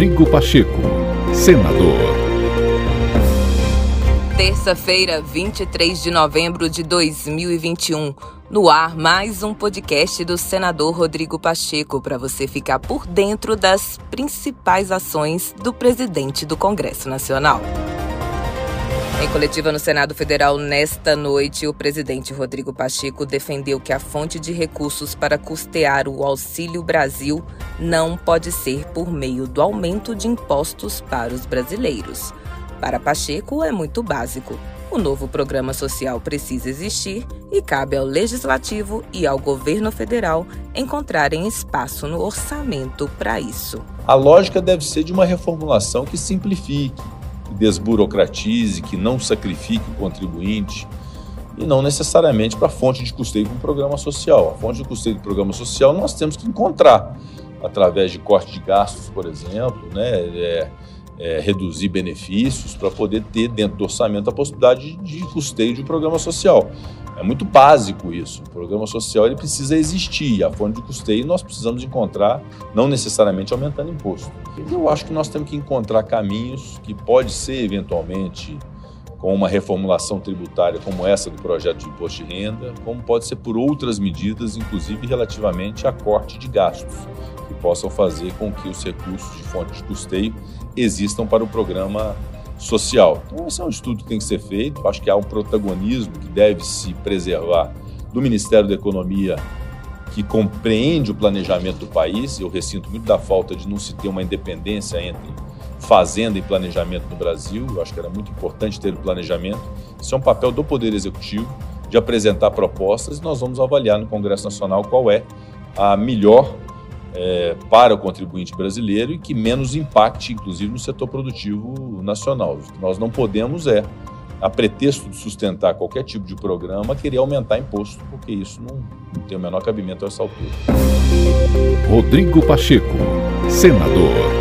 Rodrigo Pacheco, senador. Terça-feira, 23 de novembro de 2021. No ar, mais um podcast do senador Rodrigo Pacheco para você ficar por dentro das principais ações do presidente do Congresso Nacional. Em coletiva no Senado Federal nesta noite, o presidente Rodrigo Pacheco defendeu que a fonte de recursos para custear o Auxílio Brasil não pode ser por meio do aumento de impostos para os brasileiros. Para Pacheco, é muito básico. O novo programa social precisa existir e cabe ao Legislativo e ao governo federal encontrarem espaço no orçamento para isso. A lógica deve ser de uma reformulação que simplifique que desburocratize, que não sacrifique o contribuinte e não necessariamente para a fonte de custeio para um programa social. A fonte de custeio do programa social nós temos que encontrar através de corte de gastos, por exemplo, né? É, é, reduzir benefícios para poder ter dentro do orçamento a possibilidade de custeio de um programa social. É muito básico isso. O programa social ele precisa existir. A fonte de custeio nós precisamos encontrar, não necessariamente aumentando imposto. Eu acho que nós temos que encontrar caminhos que pode ser eventualmente com uma reformulação tributária como essa do projeto de imposto de renda, como pode ser por outras medidas, inclusive relativamente a corte de gastos, que possam fazer com que os recursos de fonte de custeio existam para o programa social. Então, esse é um estudo que tem que ser feito. Acho que há um protagonismo que deve se preservar do Ministério da Economia, que compreende o planejamento do país. Eu ressinto muito da falta de não se ter uma independência entre fazenda e planejamento no Brasil. Eu acho que era muito importante ter o planejamento. Isso é um papel do Poder Executivo de apresentar propostas e nós vamos avaliar no Congresso Nacional qual é a melhor é, para o contribuinte brasileiro e que menos impacte, inclusive, no setor produtivo nacional. O que nós não podemos é, a pretexto de sustentar qualquer tipo de programa, querer aumentar imposto, porque isso não, não tem o menor cabimento a essa altura. Rodrigo Pacheco, senador.